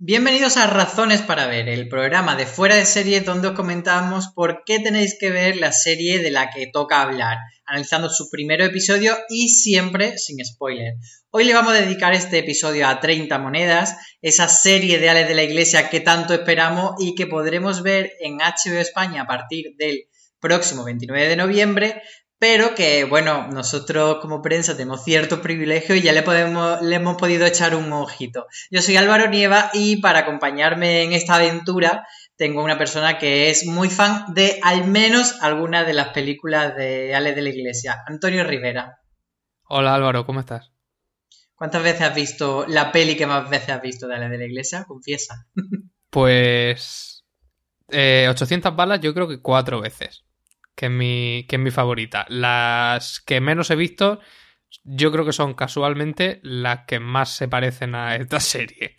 Bienvenidos a Razones para Ver, el programa de fuera de serie donde os comentamos por qué tenéis que ver la serie de la que toca hablar, analizando su primer episodio y siempre sin spoiler. Hoy le vamos a dedicar este episodio a 30 monedas, esa serie de Ales de la Iglesia que tanto esperamos y que podremos ver en HBO España a partir del próximo 29 de noviembre, pero que, bueno, nosotros como prensa tenemos ciertos privilegios y ya le, podemos, le hemos podido echar un ojito. Yo soy Álvaro Nieva y para acompañarme en esta aventura tengo una persona que es muy fan de al menos algunas de las películas de Ale de la Iglesia, Antonio Rivera. Hola Álvaro, ¿cómo estás? ¿Cuántas veces has visto la peli que más veces has visto de Ale de la Iglesia? Confiesa. Pues... 800 eh, balas yo creo que cuatro veces que es mi, que es mi favorita. Las que menos he visto, yo creo que son casualmente las que más se parecen a esta serie.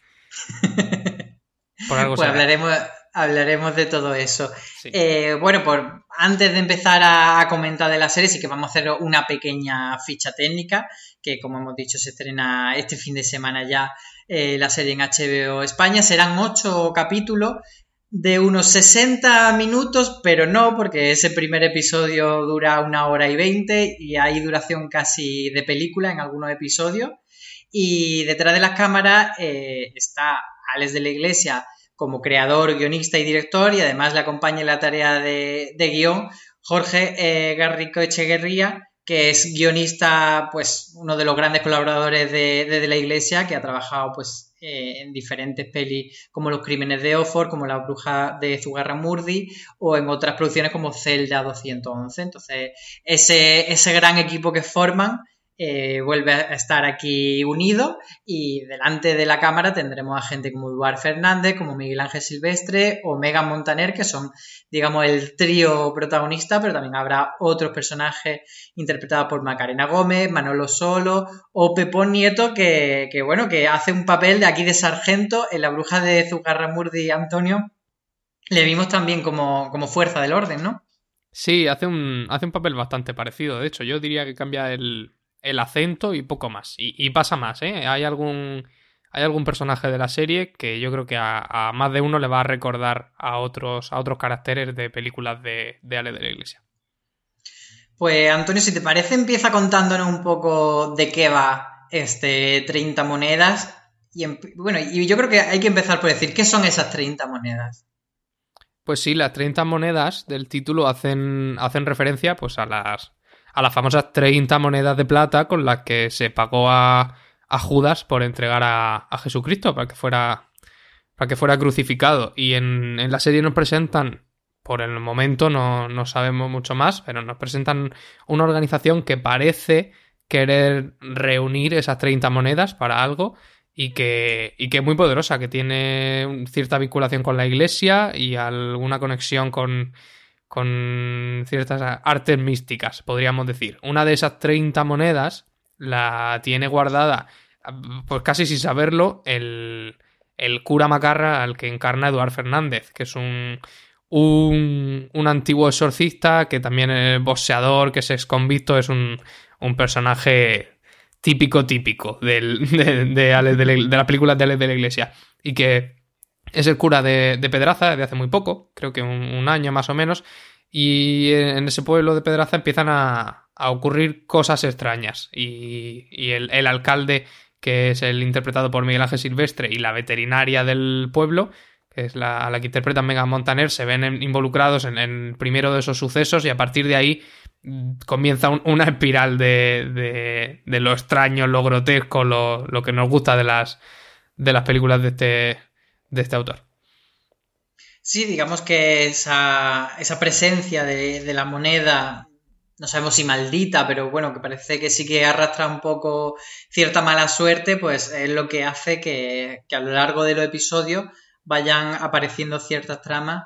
Por algo pues hablaremos, hablaremos de todo eso. Eh, bueno, por, antes de empezar a, comentar de la serie, sí que vamos a hacer una pequeña ficha técnica, que como hemos dicho se estrena este fin de semana ya eh, la serie en HBO España. Serán ocho capítulos de unos 60 minutos, pero no, porque ese primer episodio dura una hora y veinte y hay duración casi de película en algunos episodios. Y detrás de las cámaras eh, está Alex de la Iglesia como creador, guionista y director, y además le acompaña en la tarea de, guion Jorge eh, Garrico Echeguerría, que es guionista, pues uno de los grandes colaboradores de, de, la Iglesia, que ha trabajado pues eh, en diferentes pelis como Los Crímenes de Oxford, como La Bruja de Zugarramurdi o en otras producciones como Zelda 211. Entonces, ese, ese gran equipo que forman eh, vuelve a estar aquí unido y delante de la cámara tendremos a gente como Eduard Fernández, como Miguel Ángel Silvestre o Megan Montaner, que son, digamos, el trío protagonista, pero también habrá otros personajes interpretados por Macarena Gómez, Manolo Solo o Pepón Nieto, que, bueno, que hace un papel de aquí de sargento en la bruja de Zugarramurdi Antonio. Le vimos también como, como fuerza del orden, ¿no? Sí, hace un, hace un papel bastante parecido. De hecho, yo diría que cambia el, el acento y poco más. Y, pasa más, ¿eh? Hay algún, hay algún personaje de la serie que yo creo que a, más de uno le va a recordar a otros, a otros caracteres de películas de, de Ale de la Iglesia. Pues Antonio, si te parece, empieza contándonos un poco de qué va este 30 monedas. Y bueno, y yo creo que hay que empezar por decir, ¿qué son esas 30 monedas? Pues sí, las 30 monedas del título hacen, hacen referencia pues a las, a las famosas 30 monedas de plata con las que se pagó a, Judas por entregar a, Jesucristo para que fuera para que fuera crucificado. Y en, la serie nos presentan, por el momento no, no, sabemos mucho más, pero nos presentan una organización que parece querer reunir esas 30 monedas para algo y que, y que es muy poderosa, que tiene cierta vinculación con la iglesia y alguna conexión con, con ciertas artes místicas, podríamos decir. Una de esas 30 monedas la tiene guardada, pues casi sin saberlo, el, el cura Macarra al que encarna Eduard Fernández, que es un, un, un antiguo exorcista, que también es boxeador, que es ex convicto, es un, un personaje típico, típico de, de, de, de las películas de Alex de la Iglesia. Y que es el cura de, Pedraza de hace muy poco, creo que un, año más o menos, y en ese pueblo de Pedraza empiezan a, ocurrir cosas extrañas. Y, el, alcalde, que es el interpretado por Miguel Ángel Silvestre, y la veterinaria del pueblo, que es la, a la que interpreta Megan Montaner, se ven involucrados en el primero de esos sucesos y a partir de ahí mm, comienza una espiral de, de, lo extraño, lo grotesco, lo, lo que nos gusta de las, de las películas de este, de este autor. Sí, digamos que esa, esa presencia de, la moneda, no sabemos si maldita, pero bueno, que parece que sí que arrastra un poco cierta mala suerte, pues es lo que hace que, que a lo largo de los episodios vayan apareciendo ciertas tramas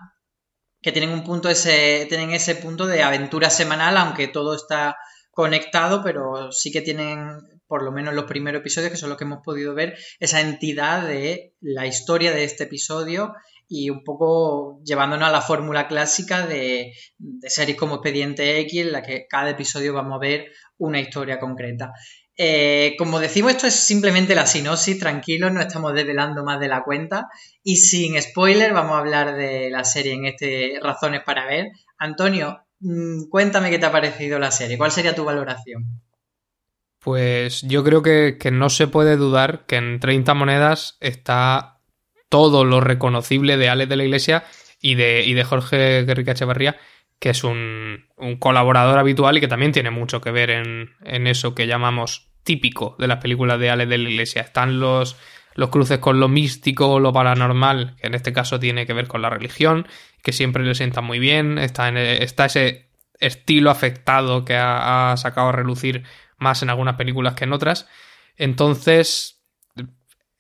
que tienen un punto ese, tienen ese punto de aventura semanal, aunque todo está conectado, pero sí que tienen por lo menos los primeros episodios, que son los que hemos podido ver, esa entidad de la historia de este episodio y un poco llevándonos a la fórmula clásica de, series como Expediente X, en la que cada episodio vamos a ver una historia concreta. Eh, como decimos, esto es simplemente la sinopsis, tranquilos, no estamos desvelando más de la cuenta. Y sin spoiler, vamos a hablar de la serie en este Razones para ver. Antonio, mm, cuéntame qué te ha parecido la serie, ¿cuál sería tu valoración? Pues yo creo que, no se puede dudar que en 30 monedas está todo lo reconocible de Alex de la Iglesia y de, y de Jorge Guerrica Echevarría, que es un, colaborador habitual y que también tiene mucho que ver en, en, eso que llamamos típico de las películas de Alex de la Iglesia. Están los, los cruces con lo místico lo paranormal, que en este caso tiene que ver con la religión, que siempre le sienta muy bien. Está, en, está ese estilo afectado que ha sacado a relucir más en algunas películas que en otras. Entonces,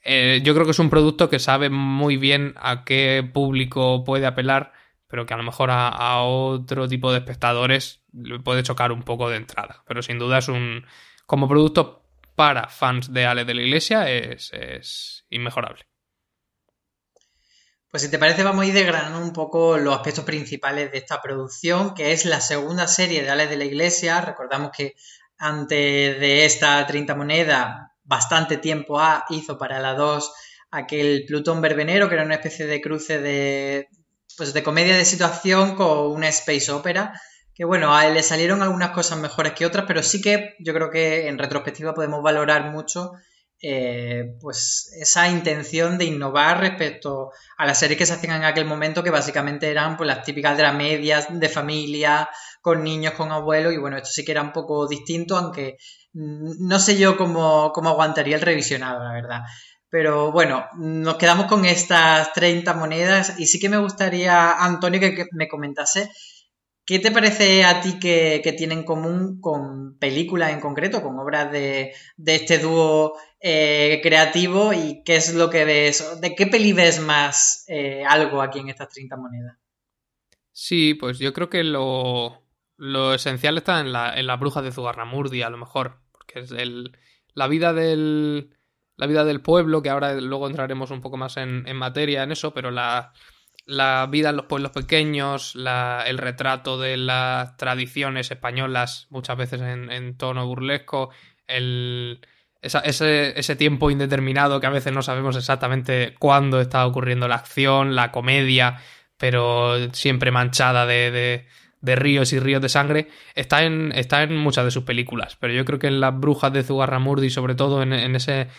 eh, yo creo que es un producto que sabe muy bien a qué público puede apelar, pero que a lo mejor a, otro tipo de espectadores le puede chocar un poco de entrada. Pero sin duda es un. Como producto para fans de Ale de la Iglesia, es, es inmejorable. Pues si te parece, vamos a ir desgranando un poco los aspectos principales de esta producción, que es la segunda serie de Ale de la Iglesia. Recordamos que antes de esta 30 moneda, bastante tiempo A hizo para la 2 aquel Plutón Verbenero, que era una especie de cruce de, pues de comedia de situación con una space opera, que bueno, a le salieron algunas cosas mejores que otras, pero sí que yo creo que en retrospectiva podemos valorar mucho eh, pues esa intención de innovar respecto a las series que se hacían en aquel momento, que básicamente eran pues las típicas dramedias de familia, con niños, con abuelos, y bueno, esto sí que era un poco distinto, aunque no sé yo cómo, cómo aguantaría el revisionado, la verdad. Pero bueno, nos quedamos con estas 30 monedas y sí que me gustaría, Antonio, que me comentase ¿Qué te parece a ti que, tiene en común con películas en concreto, con obras de, este dúo eh, creativo y qué es lo que ves? ¿De qué peli ves más eh, algo aquí en estas 30 monedas? Sí, pues yo creo que lo, esencial está en, la, en las brujas de Zugarramurdi, a lo mejor, porque es el, la vida del la vida del pueblo, que ahora luego entraremos un poco más en, en materia en eso, pero la, la vida en los pueblos pequeños, el retrato de las tradiciones españolas, muchas veces en, tono burlesco, el, ese, tiempo indeterminado que a veces no sabemos exactamente cuándo está ocurriendo la acción, la comedia, pero siempre manchada de, de, ríos y ríos de sangre, está en, está en muchas de sus películas. Pero yo creo que en Las Brujas de Zugarramurdi, sobre todo en, en ese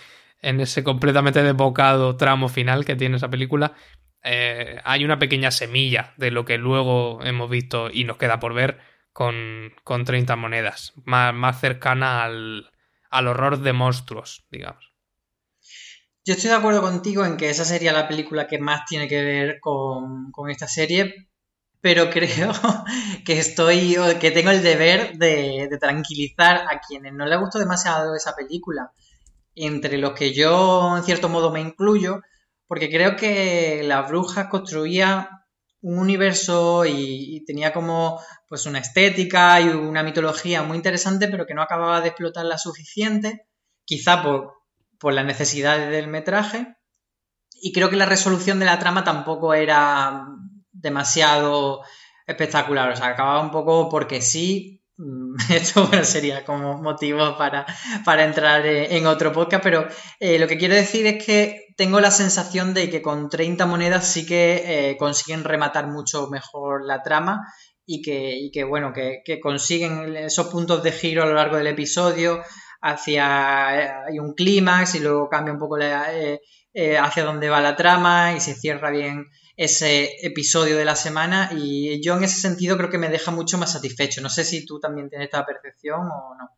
en ese completamente desbocado tramo final que tiene esa película, eh, hay una pequeña semilla de lo que luego hemos visto y nos queda por ver con, con 30 monedas, más, más cercana al, al horror de monstruos, digamos. Yo estoy de acuerdo contigo en que esa sería la película que más tiene que ver con, con esta serie, pero creo que estoy, que tengo el deber de, de, tranquilizar a quienes no les gustó demasiado esa película, entre los que yo en cierto modo me incluyo, porque creo que la bruja construía un universo y, tenía como pues una estética y una mitología muy interesante, pero que no acababa de explotar la suficiente, quizá por, por las necesidades del metraje. Y creo que la resolución de la trama tampoco era demasiado espectacular, o sea, acababa un poco porque sí, Mm, esto sería como motivo para, entrar en otro podcast, pero eh, lo que quiero decir es que tengo la sensación de que con 30 monedas sí que eh, consiguen rematar mucho mejor la trama y que, bueno, que, consiguen esos puntos de giro a lo largo del episodio hacia eh, hay un clímax y luego cambia un poco hacia dónde va la trama y se cierra bien ese episodio de la semana y yo en ese sentido creo que me deja mucho más satisfecho. No sé si tú también tienes esta percepción o no.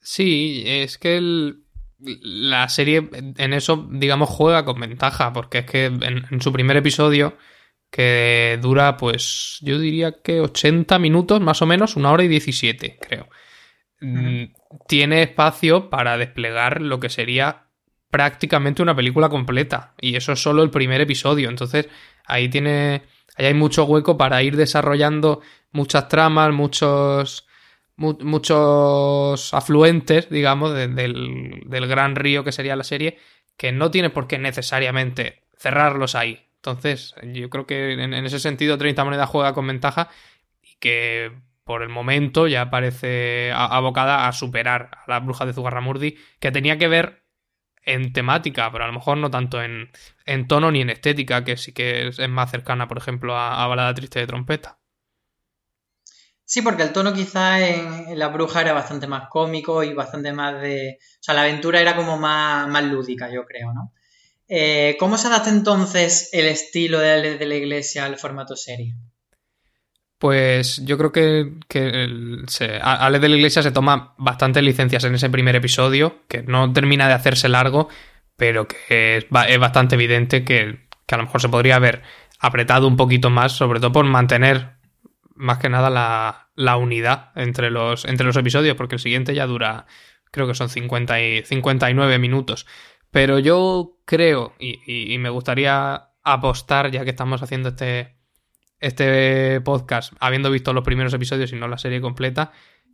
Sí, es que la serie en eso, digamos, juega con ventaja, porque es que en, su primer episodio, que dura, pues, yo diría que 80 minutos, más o menos, una hora y 17, creo. Mm, tiene espacio para desplegar lo que sería prácticamente una película completa. Y eso es solo el primer episodio. Entonces, ahí tiene. Ahí hay mucho hueco para ir desarrollando muchas tramas, muchos. Muchos afluentes, digamos, del, gran río que sería la serie, que no tiene por qué necesariamente cerrarlos ahí. Entonces, yo creo que en, ese sentido 30 monedas juega con ventaja y que por el momento ya parece abocada a superar a la bruja de Zugarramurdi, que tenía que ver en temática, pero a lo mejor no tanto en, en tono ni en estética, que sí que es, más cercana, por ejemplo, a, Balada Triste de Trompeta. Sí, porque el tono quizá en, La Bruja era bastante más cómico y bastante más de... O sea, la aventura era como más, más lúdica, yo creo, ¿no? Eh, ¿Cómo se adapta entonces el estilo de, de la iglesia al formato serie? Pues yo creo que, que de la Iglesia se toma bastantes licencias en ese primer episodio, que no termina de hacerse largo, pero que es, bastante evidente que, a lo mejor se podría haber apretado un poquito más, sobre todo por mantener más que nada la, unidad entre los, entre los episodios, porque el siguiente ya dura, creo que son 50 y 59 minutos. Pero yo creo, y me gustaría apostar, ya que estamos haciendo este, este podcast, habiendo visto los primeros episodios y no la serie completa,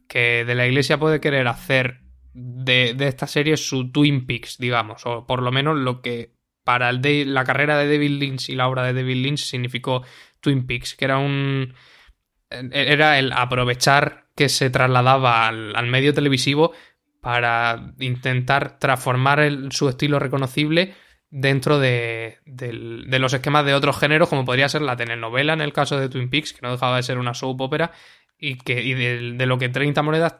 que de la iglesia puede querer hacer de, esta serie su Twin Peaks, digamos, o por lo menos lo que para el de, la carrera de David Lynch y la obra de David Lynch significó Twin Peaks, que era un era el aprovechar que se trasladaba al, medio televisivo para intentar transformar su estilo reconocible dentro de, los esquemas de otros géneros, como podría ser la telenovela en el caso de Twin Peaks, que no dejaba de ser una soap opera, y, que, de, lo que 30 monedas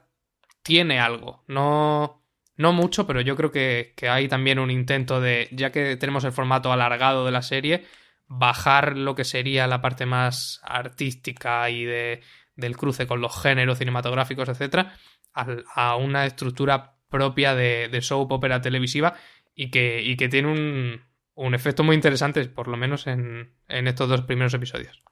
tiene algo. No, no mucho, pero yo creo que, hay también un intento de, ya que tenemos el formato alargado de la serie, bajar lo que sería la parte más artística y de, del cruce con los géneros cinematográficos, etcétera, a, una estructura propia de, de soap opera televisiva y que, y que tiene un, un, efecto muy interesante, por lo menos en, en, estos dos primeros episodios.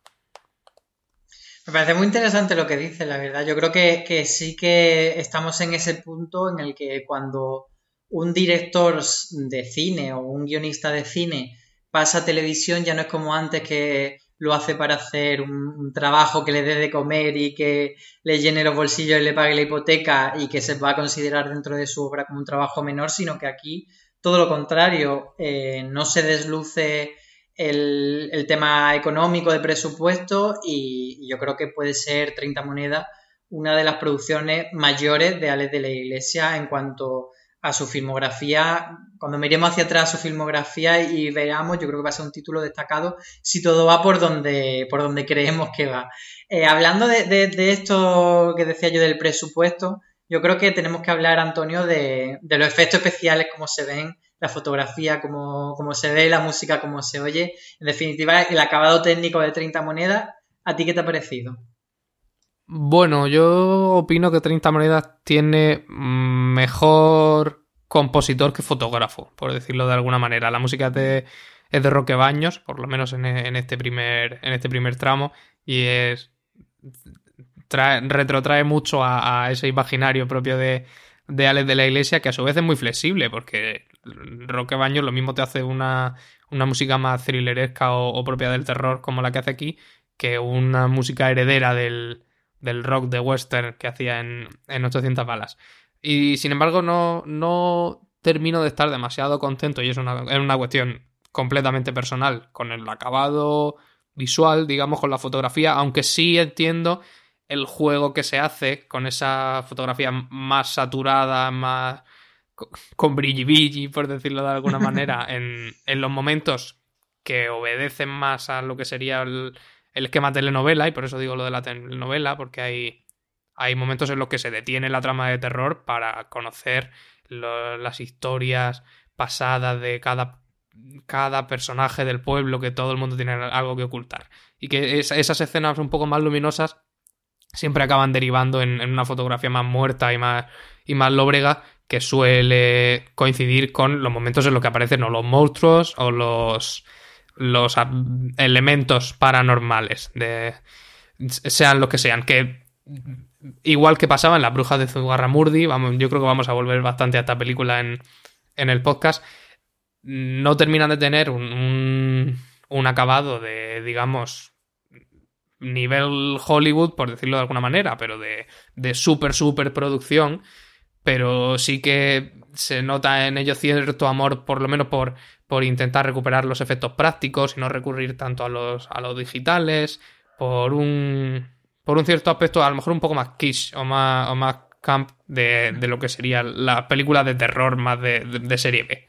Me parece muy interesante lo que dice, la verdad. Yo creo que, que sí que estamos en ese punto en el que cuando un director de cine o un guionista de cine pasa a televisión ya no es como antes que lo hace para hacer un, trabajo que le dé de comer y que le llene los bolsillos y le pague la hipoteca y que se va a considerar dentro de su obra como un trabajo menor, sino que aquí todo lo contrario, eh, no se desluce el, tema económico de presupuesto y, yo creo que puede ser 30 monedas una de las producciones mayores de Alex de la Iglesia en cuanto a su filmografía. Cuando miremos hacia atrás su filmografía y veamos, yo creo que va a ser un título destacado si todo va por donde, por donde creemos que va. Eh, hablando de, de, esto que decía yo del presupuesto, yo creo que tenemos que hablar, Antonio, de, los efectos especiales, cómo se ven, la fotografía, cómo, se ve, la música, cómo se oye. En definitiva, el acabado técnico de 30 monedas. ¿A ti qué te ha parecido? Bueno, yo opino que 30 monedas tiene mejor compositor que fotógrafo, por decirlo de alguna manera. La música es de, es de Roque Baños, por lo menos en, en, este primer, en este primer tramo, y es retrotrae mucho a, ese imaginario propio de, de Alex de la Iglesia, que a su vez es muy flexible, porque Roque Baños lo mismo te hace una, una música más thrilleresca o, propia del terror como la que hace aquí, que una música heredera del, del rock de western que hacía en, en 800 balas. Y sin embargo no, no termino de estar demasiado contento, y es una, es una cuestión completamente personal, con el acabado visual, digamos, con la fotografía, aunque sí entiendo el juego que se hace con esa fotografía más saturada, más con brilli por decirlo de alguna manera, en, en, los momentos que obedecen más a lo que sería el, esquema telenovela, y por eso digo lo de la telenovela, porque hay, hay momentos en los que se detiene la trama de terror para conocer las historias pasadas de cada, cada personaje del pueblo, que todo el mundo tiene algo que ocultar. Y que esas escenas un poco más luminosas siempre acaban derivando en, una fotografía más muerta y más, y más lóbrega que suele coincidir con los momentos en los que aparecen o los monstruos o los, los elementos paranormales, de, sean lo que sean, que igual que pasaba en La Bruja de Zugarramurdi, vamos, yo creo que vamos a volver bastante a esta película en, en el podcast, no terminan de tener un, un acabado de, digamos, nivel Hollywood, por decirlo de alguna manera, pero de, de súper, súper producción. Pero sí que se nota en ello cierto amor, por lo menos por, por intentar recuperar los efectos prácticos y no recurrir tanto a los, a los digitales, por un por un cierto aspecto, a lo mejor un poco más quiche o más, o más camp de, lo que sería la película de terror más de, serie B.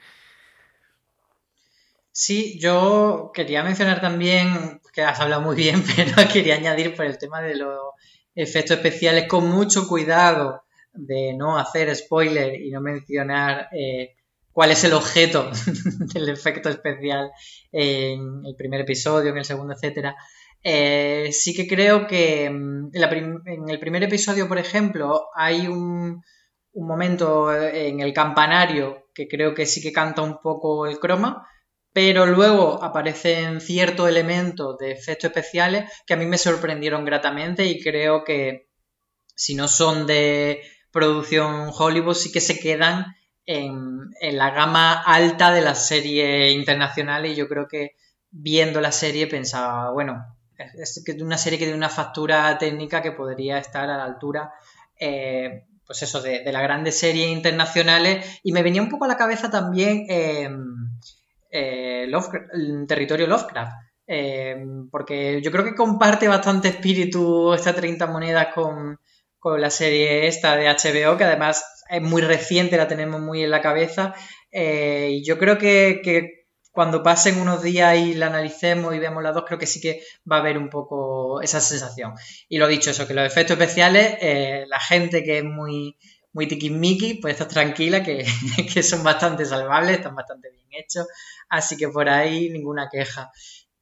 Sí, yo quería mencionar también, que has hablado muy bien, pero quería añadir por el tema de los efectos especiales con mucho cuidado de no hacer spoiler y no mencionar eh, cuál es el objeto del efecto especial en el primer episodio, en el segundo, etcétera. Eh, sí que creo que mm, en, el primer episodio, por ejemplo, hay un, momento en el campanario que creo que sí que canta un poco el croma, pero luego aparecen ciertos elementos de efectos especiales que a mí me sorprendieron gratamente y creo que si no son de producción Hollywood sí que se quedan en, en la gama alta de las series internacionales y yo creo que viendo la serie pensaba, bueno, es una serie que tiene una factura técnica que podría estar a la altura, eh, pues eso, de, las grandes series internacionales. Y me venía un poco a la cabeza también eh, eh, el territorio Lovecraft. porque yo creo que comparte bastante espíritu esta 30 monedas con, la serie esta de HBO, que además es muy reciente, la tenemos muy en la cabeza. y yo creo que cuando pasen unos días y la analicemos y veamos las dos, creo que sí que va a haber un poco esa sensación. Y lo dicho, eso, que los efectos especiales, eh, la gente que es muy, muy tiquismiqui, pues está tranquila, que, son bastante salvables, están bastante bien hechos, así que por ahí ninguna queja.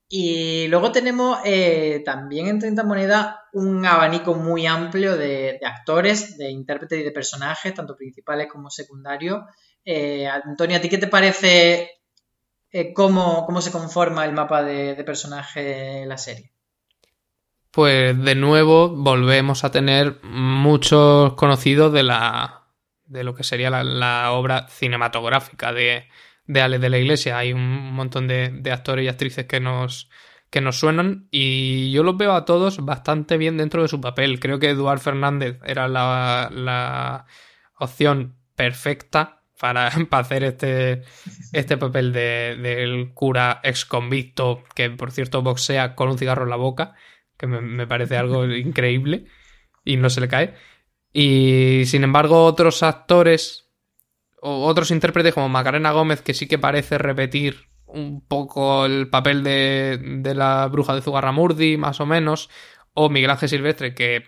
Y luego tenemos eh, también en 30 monedas un abanico muy amplio de, actores, de intérpretes y de personajes, tanto principales como secundarios. Eh, Antonio, ¿a ti qué te parece eh, cómo, se conforma el mapa de, personaje en la serie. Pues de nuevo volvemos a tener muchos conocidos de la de lo que sería la, obra cinematográfica de, de Ale de la Iglesia. Hay un montón de, actores y actrices que nos, que nos suenan y yo los veo a todos bastante bien dentro de su papel. Creo que Eduard Fernández era la, la opción perfecta para, hacer este, este papel del de, cura ex convicto que, por cierto, boxea con un cigarro en la boca, que me, parece algo increíble y no se le cae. Y sin embargo, otros actores o otros intérpretes como Macarena Gómez, que sí que parece repetir un poco el papel de, de la bruja de Zugarramurdi, más o menos, o Miguel Ángel Silvestre, que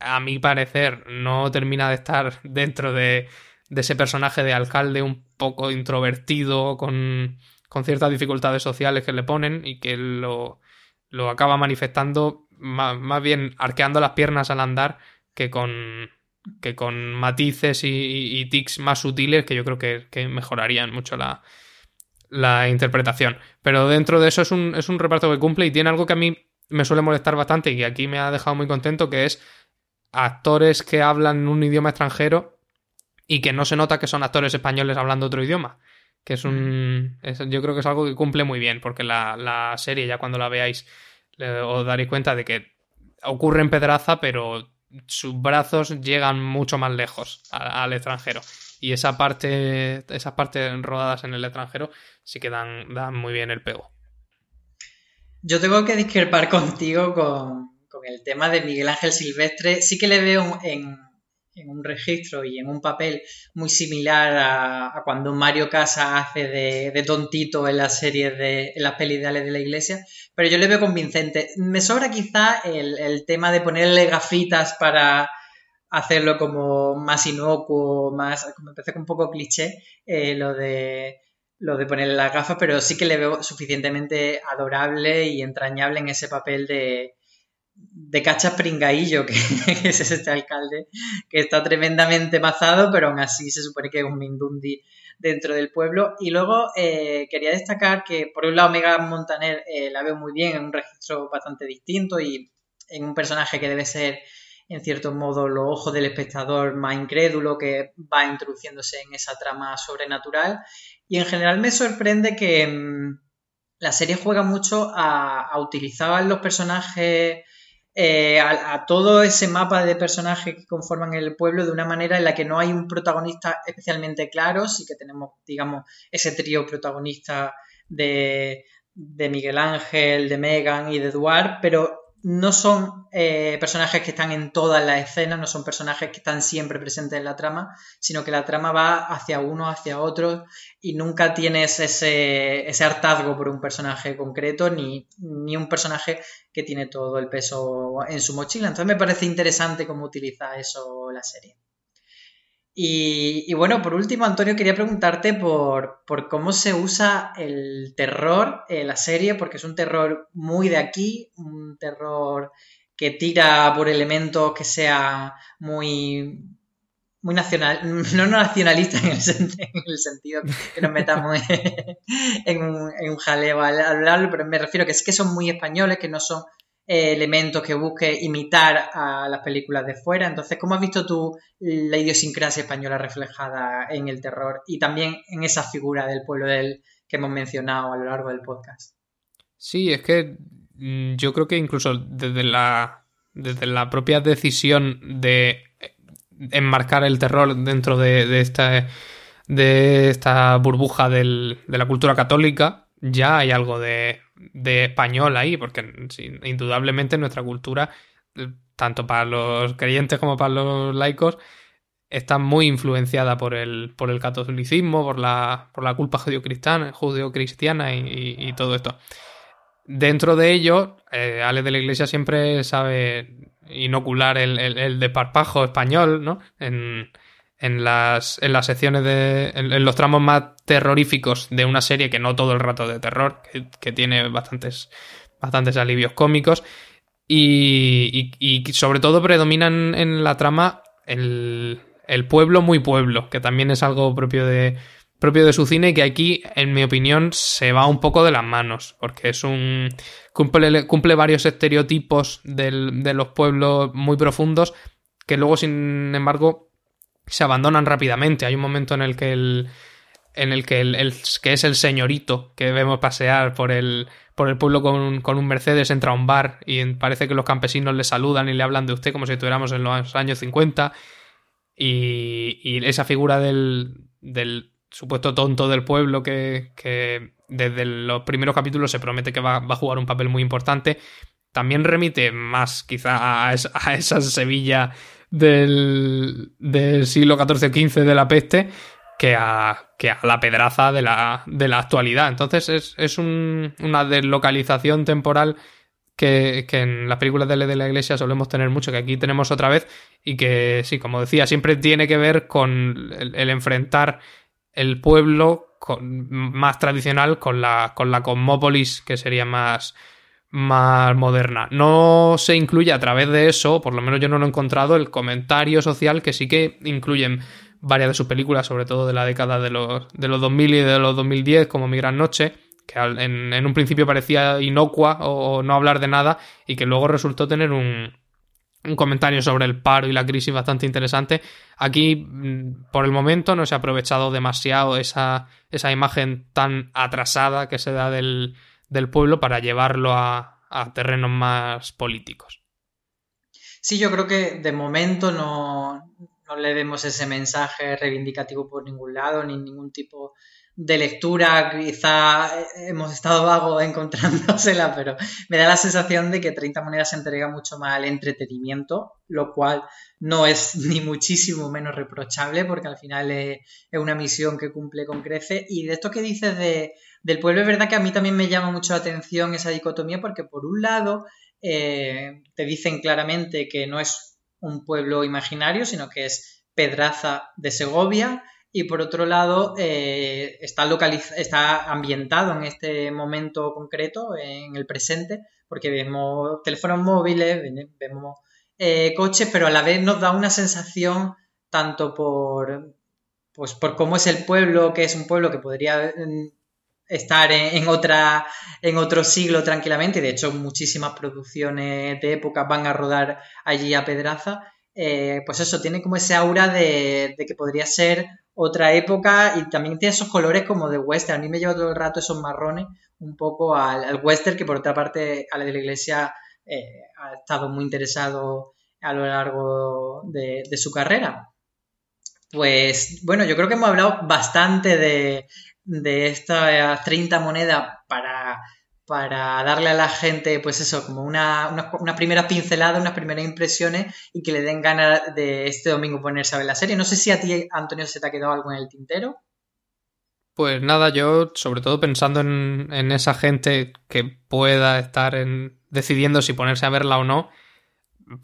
a mi parecer no termina de estar dentro de, de ese personaje de alcalde un poco introvertido, con, con ciertas dificultades sociales que le ponen y que lo, lo acaba manifestando más, bien arqueando las piernas al andar que con, que con matices y, tics más sutiles que yo creo que, mejorarían mucho la, la, interpretación. Pero dentro de eso es un, es un reparto que cumple y tiene algo que a mí me suele molestar bastante y que aquí me ha dejado muy contento, que es actores que hablan un idioma extranjero y que no se nota que son actores españoles hablando otro idioma. Que es un. yo creo que es algo que cumple muy bien, porque la, serie, ya cuando la veáis, os daréis cuenta de que ocurre en Pedraza, pero sus brazos llegan mucho más lejos al extranjero. Y esa parte, esas partes rodadas en el extranjero sí que dan, dan muy bien el pego. Yo tengo que discrepar contigo con, con el tema de Miguel Ángel Silvestre. Sí que le veo en, en un registro y en un papel muy similar a, cuando Mario Casa hace de, tontito en las series de en las pelis de de la Iglesia, pero yo le veo convincente. Me sobra quizá el, tema de ponerle gafitas para hacerlo como más inocuo, más, me parece un poco cliché eh, lo de lo de ponerle las gafas, pero sí que le veo suficientemente adorable y entrañable en ese papel de, de cachas pringaillo, que, es este alcalde, que está tremendamente mazado, pero aún así se supone que es un Mindundi dentro del pueblo. Y luego eh, quería destacar que, por un lado, Mega Montaner eh, la veo muy bien en un registro bastante distinto y en un personaje que debe ser, en cierto modo, los ojos del espectador más incrédulo que va introduciéndose en esa trama sobrenatural. Y en general me sorprende que mm, la serie juega mucho a, a utilizar los personajes eh, a, todo ese mapa de personajes que conforman el pueblo de una manera en la que no hay un protagonista especialmente claro, sí que tenemos, digamos, ese trío protagonista de, Miguel Ángel, de Megan y de Eduard, pero no son eh, personajes que están en todas las escenas, no son personajes que están siempre presentes en la trama, sino que la trama va hacia uno, hacia otro, y nunca tienes ese, ese hartazgo por un personaje concreto, ni, ni, un personaje que tiene todo el peso en su mochila. Entonces me parece interesante cómo utiliza eso la serie. Y, bueno, por último, Antonio, quería preguntarte por, cómo se usa el terror en la serie, porque es un terror muy de aquí, un terror que tira por elementos que sea muy, muy nacional, no nacionalista en el, sentido que nos metamos en, un, en un jaleo al hablarlo, pero me refiero que es que son muy españoles, que no son eh, elementos que busque imitar a las películas de fuera. Entonces, ¿cómo has visto tú la idiosincrasia española reflejada en el terror y también en esa figura del pueblo del que hemos mencionado a lo largo del podcast? Sí, es que mm, yo creo que incluso desde la, desde la propia decisión de enmarcar el terror dentro de, esta, de esta burbuja de la cultura católica, ya hay algo de de español ahí, porque indudablemente nuestra cultura, eh, tanto para los creyentes como para los laicos, está muy influenciada por el, por el catolicismo, por la, por la culpa judio-cristiana, judio-cristiana y, todo esto. Dentro de ello, eh, Ale de la Iglesia siempre sabe inocular el, el, el desparpajo español, ¿no? En, en las, en las secciones de. En, los tramos más terroríficos de una serie que no todo el rato de terror, que, tiene bastantes, bastantes alivios cómicos. Y, y, sobre todo predominan en la trama el, el, pueblo muy pueblo, que también es algo propio de, propio de su cine y que aquí, en mi opinión, se va un poco de las manos, porque es un... cumple, cumple varios estereotipos del, de los pueblos muy profundos que luego, sin embargo, se abandonan rápidamente. Hay un momento en el que el en el que el, que es el señorito que vemos pasear por el por el pueblo con, con, un Mercedes entra a un bar y parece que los campesinos le saludan y le hablan de usted como si estuviéramos en los años 50 y, y esa figura del, del supuesto tonto del pueblo que, que, desde los primeros capítulos se promete que va, va, a jugar un papel muy importante también remite más quizá a, a esa Sevilla del, del siglo XIV o XV de la peste que a, que a la pedraza de la, de la actualidad. Entonces es, es un, una deslocalización temporal que, que, en las películas de, de la iglesia solemos tener mucho, que aquí tenemos otra vez y que, sí, como decía, siempre tiene que ver con el, enfrentar el pueblo más tradicional con la, con la cosmópolis, que sería más, más moderna. No se incluye a través de eso, por lo menos yo no lo he encontrado, el comentario social que sí que incluyen varias de sus películas, sobre todo de la década de los, de los 2000 y de los 2010, como Mi Gran Noche, que en, un principio parecía inocua o, no hablar de nada y que luego resultó tener un, un comentario sobre el paro y la crisis bastante interesante. Aquí, mm, por el momento, no se ha aprovechado demasiado esa, esa imagen tan atrasada que se da del, del pueblo para llevarlo a, terrenos más políticos. Sí, yo creo que de momento no, no le demos ese mensaje reivindicativo por ningún lado, ni ningún tipo de lectura, quizá hemos estado vagos encontrándosela, pero me da la sensación de que 30 monedas se entrega mucho más al entretenimiento, lo cual no es ni muchísimo menos reprochable, porque al final es, una misión que cumple con crece. Y de esto que dices de, del pueblo, es verdad que a mí también me llama mucho la atención esa dicotomía, porque por un lado eh, te dicen claramente que no es un pueblo imaginario, sino que es Pedraza de Segovia, y por otro lado eh, está, está ambientado en este momento concreto, en el presente, porque vemos teléfonos móviles, vemos eh, coches, pero a la vez nos da una sensación tanto por, pues, por cómo es el pueblo, que es un pueblo que podría mm, estar en, otra, en otro siglo tranquilamente, de hecho muchísimas producciones de época van a rodar allí a Pedraza, eh, pues eso, tiene como ese aura de, que podría ser otra época y también tiene esos colores como de western. A mí me lleva todo el rato esos marrones un poco al, western, que por otra parte a de la iglesia eh, ha estado muy interesado a lo largo de, su carrera. Pues bueno, yo creo que hemos hablado bastante de, de estas 30 monedas para para darle a la gente, pues eso, como una, una, primera pincelada, unas primeras impresiones y que le den ganas de este domingo ponerse a ver la serie. No sé si a ti, Antonio, se te ha quedado algo en el tintero. Pues nada, yo sobre todo pensando en, en esa gente que pueda estar en, decidiendo si ponerse a verla o no,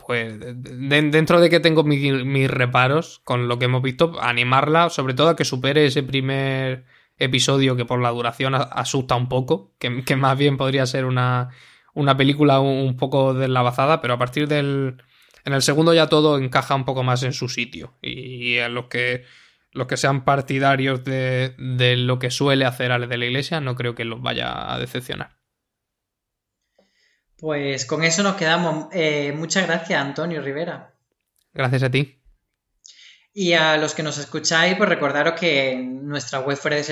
pues dentro de que tengo mis reparos con lo que hemos visto, animarla sobre todo a que supere ese primer episodio que por la duración asusta un poco, que, más bien podría ser una, una película un, poco deslavazada, pero a partir del... En el segundo ya todo encaja un poco más en su sitio y a los que los que sean partidarios de, de lo que suele hacer Ale de la Iglesia no creo que los vaya a decepcionar. Pues con eso nos quedamos. Eh, muchas gracias, Antonio Rivera. Gracias a ti. Y a los que nos escucháis, pues recordaros que en nuestra web fuera de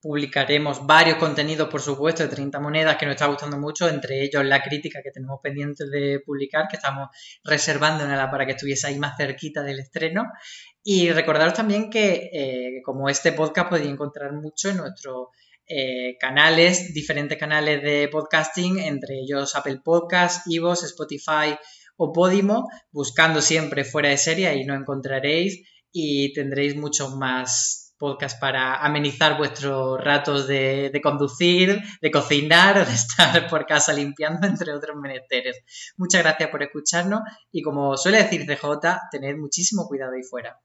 publicaremos varios contenidos, por supuesto, de 30 monedas que nos está gustando mucho, entre ellos la crítica que tenemos pendiente de publicar, que estamos reservando para que estuviese ahí más cerquita del estreno. Y recordaros también que, eh, como este podcast, podéis encontrar mucho en nuestros eh, canales, diferentes canales de podcasting, entre ellos Apple Podcasts, Evox, Spotify, o Podimo, buscando siempre fuera de serie y no encontraréis y tendréis muchos más podcasts para amenizar vuestros ratos de, conducir, de cocinar o de estar por casa limpiando, entre otros menesteres. Muchas gracias por escucharnos y como suele decir CJ, tened muchísimo cuidado ahí fuera.